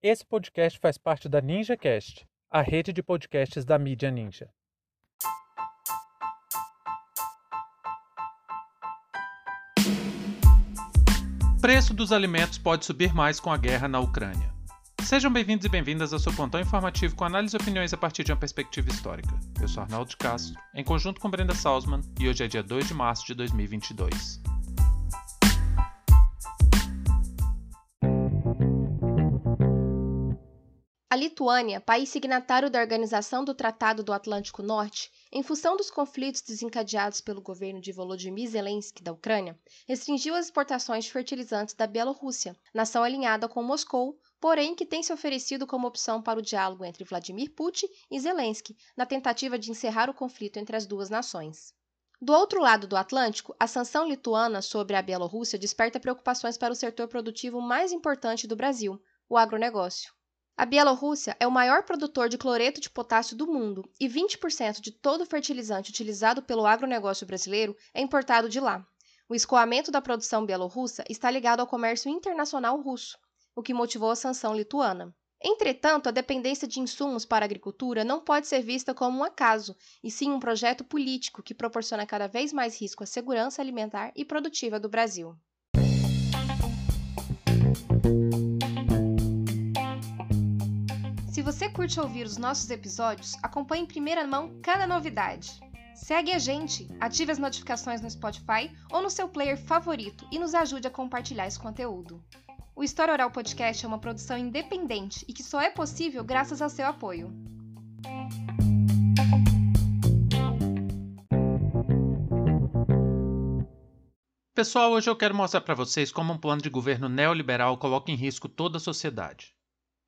Esse podcast faz parte da NinjaCast, a rede de podcasts da mídia Ninja. Preço dos alimentos pode subir mais com a guerra na Ucrânia. Sejam bem-vindos e bem-vindas ao seu plantão informativo com análise e opiniões a partir de uma perspectiva histórica. Eu sou Arnaldo Castro, em conjunto com Brenda Salzman, e hoje é dia 2 de março de 2022. Lituânia, país signatário da Organização do Tratado do Atlântico Norte, em função dos conflitos desencadeados pelo governo de Volodymyr Zelensky da Ucrânia, restringiu as exportações de fertilizantes da Bielorrússia, nação alinhada com Moscou, porém que tem se oferecido como opção para o diálogo entre Vladimir Putin e Zelensky, na tentativa de encerrar o conflito entre as duas nações. Do outro lado do Atlântico, a sanção lituana sobre a Bielorrússia desperta preocupações para o setor produtivo mais importante do Brasil, o agronegócio. A Bielorrússia é o maior produtor de cloreto de potássio do mundo e 20% de todo o fertilizante utilizado pelo agronegócio brasileiro é importado de lá. O escoamento da produção bielorrussa está ligado ao comércio internacional russo, o que motivou a sanção lituana. Entretanto, a dependência de insumos para a agricultura não pode ser vista como um acaso, e sim um projeto político que proporciona cada vez mais risco à segurança alimentar e produtiva do Brasil. Você curte ouvir os nossos episódios, acompanhe em primeira mão cada novidade. Segue a gente, ative as notificações no Spotify ou no seu player favorito e nos ajude a compartilhar esse conteúdo. O História Oral Podcast é uma produção independente e que só é possível graças ao seu apoio. Pessoal, hoje eu quero mostrar para vocês como um plano de governo neoliberal coloca em risco toda a sociedade.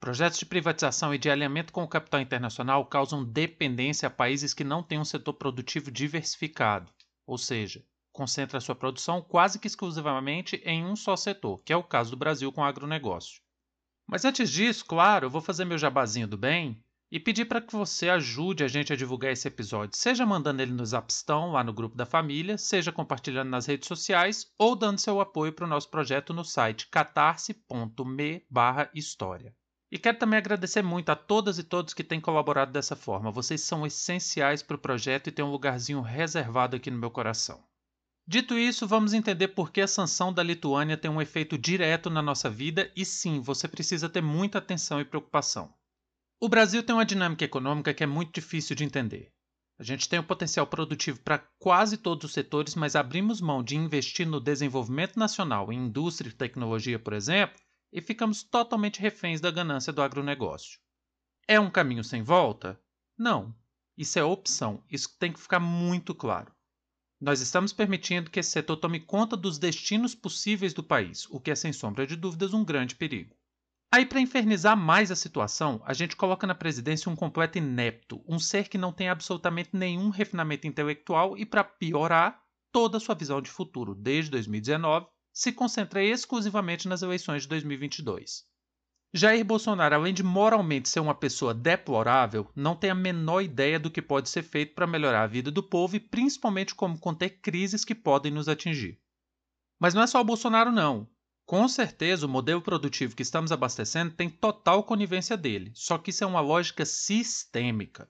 Projetos de privatização e de alinhamento com o capital internacional causam dependência a países que não têm um setor produtivo diversificado, ou seja, concentra sua produção quase que exclusivamente em um só setor, que é o caso do Brasil com o agronegócio. Mas antes disso, claro, eu vou fazer meu jabazinho do bem e pedir para que você ajude a gente a divulgar esse episódio, seja mandando ele no Zapstão, lá no grupo da família, seja compartilhando nas redes sociais ou dando seu apoio para o nosso projeto no site catarse.me/história. E quero também agradecer muito a todas e todos que têm colaborado dessa forma. Vocês são essenciais para o projeto e têm um lugarzinho reservado aqui no meu coração. Dito isso, vamos entender por que a sanção da Lituânia tem um efeito direto na nossa vida e sim, você precisa ter muita atenção e preocupação. O Brasil tem uma dinâmica econômica que é muito difícil de entender. A gente tem um potencial produtivo para quase todos os setores, mas abrimos mão de investir no desenvolvimento nacional em indústria e tecnologia, por exemplo, e ficamos totalmente reféns da ganância do agronegócio. É um caminho sem volta? Não. Isso é opção. Isso tem que ficar muito claro. Nós estamos permitindo que esse setor tome conta dos destinos possíveis do país, o que é, sem sombra de dúvidas, um grande perigo. Aí, para infernizar mais a situação, a gente coloca na presidência um completo inepto, um ser que não tem absolutamente nenhum refinamento intelectual e, para piorar, toda a sua visão de futuro desde 2019 se concentra exclusivamente nas eleições de 2022. Jair Bolsonaro, além de moralmente ser uma pessoa deplorável, não tem a menor ideia do que pode ser feito para melhorar a vida do povo e principalmente como conter crises que podem nos atingir. Mas não é só o Bolsonaro, não. Com certeza, o modelo produtivo que estamos abastecendo tem total conivência dele, só que isso é uma lógica sistêmica.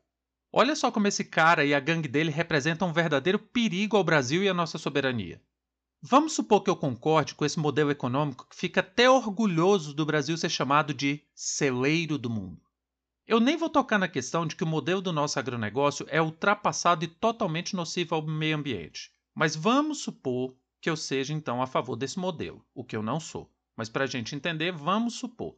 Olha só como esse cara e a gangue dele representam um verdadeiro perigo ao Brasil e à nossa soberania. Vamos supor que eu concorde com esse modelo econômico que fica até orgulhoso do Brasil ser chamado de celeiro do mundo. Eu nem vou tocar na questão de que o modelo do nosso agronegócio é ultrapassado e totalmente nocivo ao meio ambiente. Mas vamos supor que eu seja então a favor desse modelo, o que eu não sou. Mas para a gente entender, vamos supor.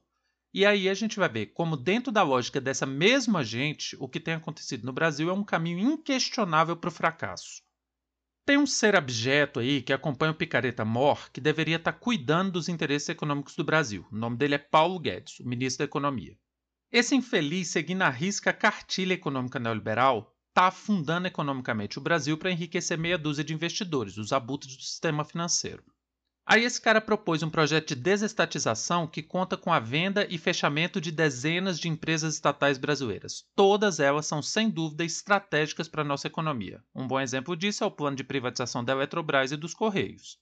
E aí a gente vai ver como, dentro da lógica dessa mesma gente, o que tem acontecido no Brasil é um caminho inquestionável para o fracasso. Tem um ser abjeto aí que acompanha o Picareta Mor que deveria estar tá cuidando dos interesses econômicos do Brasil. O nome dele é Paulo Guedes, o ministro da Economia. Esse infeliz, seguindo a risca a cartilha econômica neoliberal, está afundando economicamente o Brasil para enriquecer meia dúzia de investidores, os abutres do sistema financeiro. Aí esse cara propôs um projeto de desestatização que conta com a venda e fechamento de dezenas de empresas estatais brasileiras. Todas elas são sem dúvida estratégicas para a nossa economia. Um bom exemplo disso é o plano de privatização da Eletrobras e dos Correios.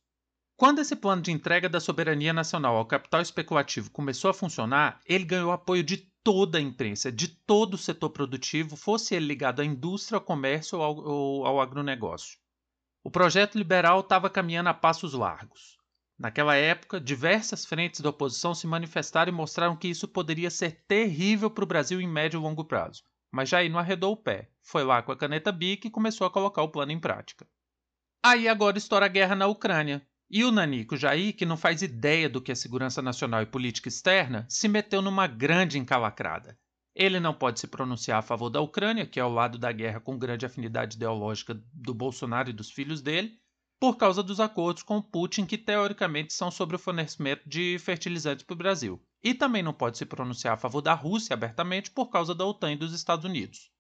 Quando esse plano de entrega da soberania nacional ao capital especulativo começou a funcionar, ele ganhou apoio de toda a imprensa, de todo o setor produtivo, fosse ele ligado à indústria, ao comércio ou ao, ou ao agronegócio. O projeto liberal estava caminhando a passos largos. Naquela época, diversas frentes da oposição se manifestaram e mostraram que isso poderia ser terrível para o Brasil em médio e longo prazo. Mas Jair não arredou o pé, foi lá com a caneta BIC e começou a colocar o plano em prática. Aí agora estoura a guerra na Ucrânia. E o Nanico Jair, que não faz ideia do que é segurança nacional e política externa, se meteu numa grande encalacrada. Ele não pode se pronunciar a favor da Ucrânia, que é ao lado da guerra com grande afinidade ideológica do Bolsonaro e dos filhos dele, por causa dos acordos com Putin, que teoricamente são sobre o fornecimento de fertilizantes para o Brasil. E também não pode se pronunciar a favor da Rússia abertamente por causa da OTAN e dos Estados Unidos.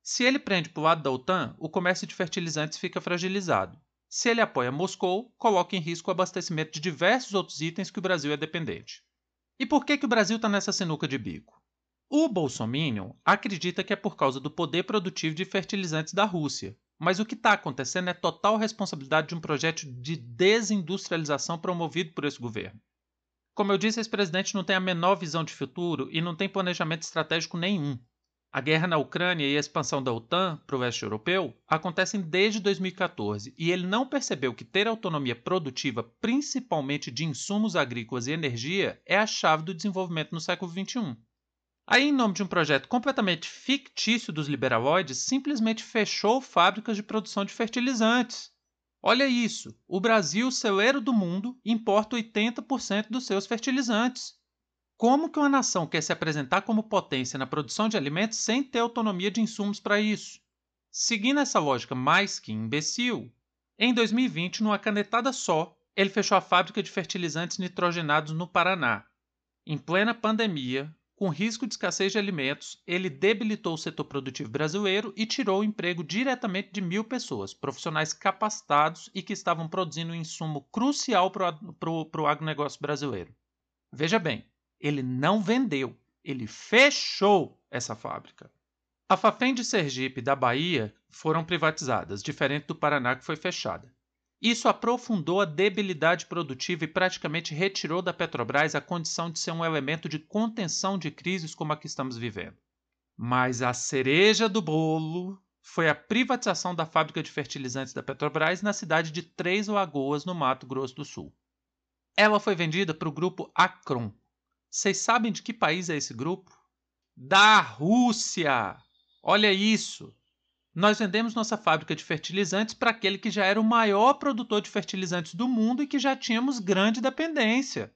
Se ele prende para o lado da OTAN, o comércio de fertilizantes fica fragilizado. Se ele apoia Moscou, coloca em risco o abastecimento de diversos outros itens que o Brasil é dependente. E por que, que o Brasil está nessa sinuca de bico? O Bolsonaro acredita que é por causa do poder produtivo de fertilizantes da Rússia, mas o que está acontecendo é total responsabilidade de um projeto de desindustrialização promovido por esse governo. Como eu disse, esse presidente não tem a menor visão de futuro e não tem planejamento estratégico nenhum. A guerra na Ucrânia e a expansão da OTAN para o leste europeu acontecem desde 2014 e ele não percebeu que ter autonomia produtiva, principalmente de insumos agrícolas e energia, é a chave do desenvolvimento no século XXI. Aí, em nome de um projeto completamente fictício dos liberaloides, simplesmente fechou fábricas de produção de fertilizantes. Olha isso: o Brasil, celeiro do mundo, importa 80% dos seus fertilizantes. Como que uma nação quer se apresentar como potência na produção de alimentos sem ter autonomia de insumos para isso? Seguindo essa lógica mais que imbecil, em 2020, numa canetada só, ele fechou a fábrica de fertilizantes nitrogenados no Paraná. Em plena pandemia, com risco de escassez de alimentos, ele debilitou o setor produtivo brasileiro e tirou o emprego diretamente de mil pessoas, profissionais capacitados e que estavam produzindo um insumo crucial para o agronegócio brasileiro. Veja bem, ele não vendeu, ele fechou essa fábrica. A Fafem de Sergipe da Bahia foram privatizadas, diferente do Paraná que foi fechada. Isso aprofundou a debilidade produtiva e praticamente retirou da Petrobras a condição de ser um elemento de contenção de crises como a que estamos vivendo. Mas a cereja do bolo foi a privatização da fábrica de fertilizantes da Petrobras na cidade de Três Lagoas, no Mato Grosso do Sul. Ela foi vendida para o grupo Acron. Vocês sabem de que país é esse grupo? Da Rússia! Olha isso! Nós vendemos nossa fábrica de fertilizantes para aquele que já era o maior produtor de fertilizantes do mundo e que já tínhamos grande dependência.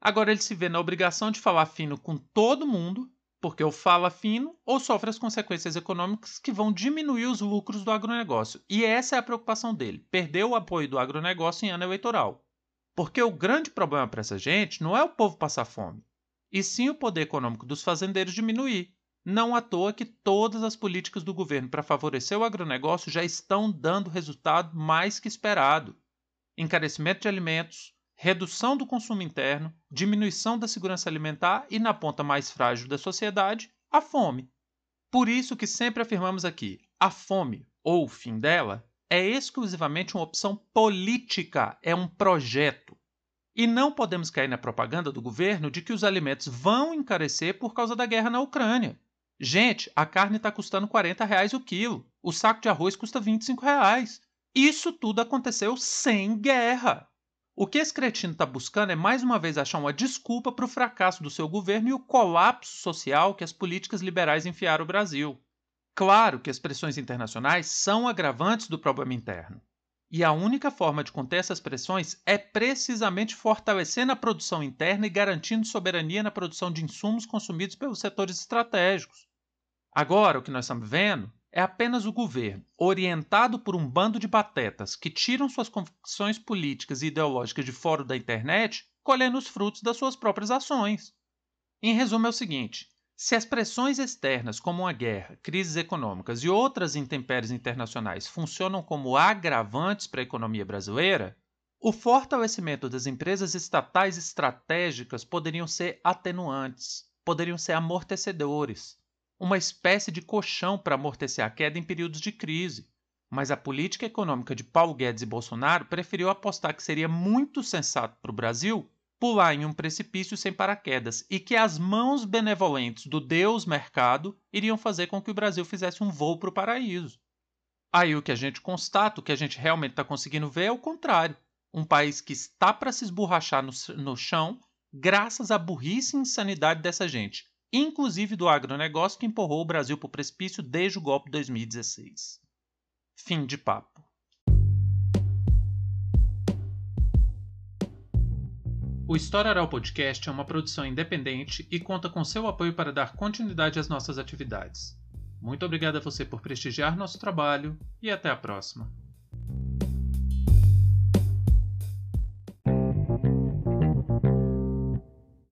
Agora ele se vê na obrigação de falar fino com todo mundo, porque ou fala fino ou sofre as consequências econômicas que vão diminuir os lucros do agronegócio. E essa é a preocupação dele: perder o apoio do agronegócio em ano eleitoral. Porque o grande problema para essa gente não é o povo passar fome, e sim o poder econômico dos fazendeiros diminuir. Não à toa que todas as políticas do governo para favorecer o agronegócio já estão dando resultado mais que esperado. Encarecimento de alimentos, redução do consumo interno, diminuição da segurança alimentar e, na ponta mais frágil da sociedade, a fome. Por isso que sempre afirmamos aqui: a fome, ou o fim dela, é exclusivamente uma opção política, é um projeto. E não podemos cair na propaganda do governo de que os alimentos vão encarecer por causa da guerra na Ucrânia. Gente, a carne está custando 40 reais o quilo. O saco de arroz custa 25 reais. Isso tudo aconteceu sem guerra. O que esse cretino está buscando é mais uma vez achar uma desculpa para o fracasso do seu governo e o colapso social que as políticas liberais enfiaram o Brasil. Claro que as pressões internacionais são agravantes do problema interno. E a única forma de conter essas pressões é precisamente fortalecendo a produção interna e garantindo soberania na produção de insumos consumidos pelos setores estratégicos. Agora, o que nós estamos vendo é apenas o governo, orientado por um bando de patetas que tiram suas convicções políticas e ideológicas de fora da internet, colhendo os frutos das suas próprias ações. Em resumo, é o seguinte: se as pressões externas, como a guerra, crises econômicas e outras intempéries internacionais, funcionam como agravantes para a economia brasileira, o fortalecimento das empresas estatais estratégicas poderiam ser atenuantes, poderiam ser amortecedores uma espécie de colchão para amortecer a queda em períodos de crise. Mas a política econômica de Paulo Guedes e Bolsonaro preferiu apostar que seria muito sensato para o Brasil pular em um precipício sem paraquedas e que as mãos benevolentes do Deus mercado iriam fazer com que o Brasil fizesse um voo para o paraíso. Aí o que a gente constata, o que a gente realmente está conseguindo ver é o contrário. Um país que está para se esborrachar no, no chão graças à burrice e insanidade dessa gente, inclusive do agronegócio que empurrou o Brasil para o precipício desde o golpe de 2016. Fim de papo. O História Oral Podcast é uma produção independente e conta com seu apoio para dar continuidade às nossas atividades. Muito obrigado a você por prestigiar nosso trabalho e até a próxima.